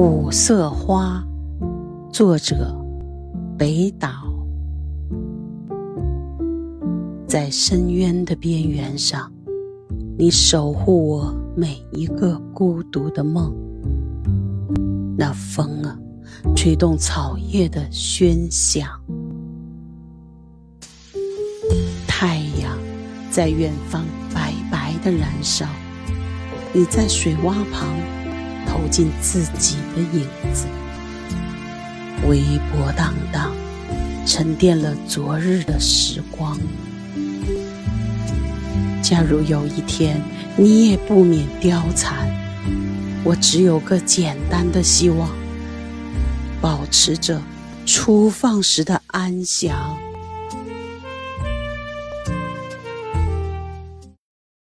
五色花，作者北岛。在深渊的边缘上，你守护我每一个孤独的梦。那风啊，吹动草叶的喧响。太阳在远方白白的燃烧。你在水洼旁。投进自己的影子，微波荡荡，沉淀了昨日的时光。假如有一天你也不免凋残，我只有个简单的希望：保持着初放时的安详。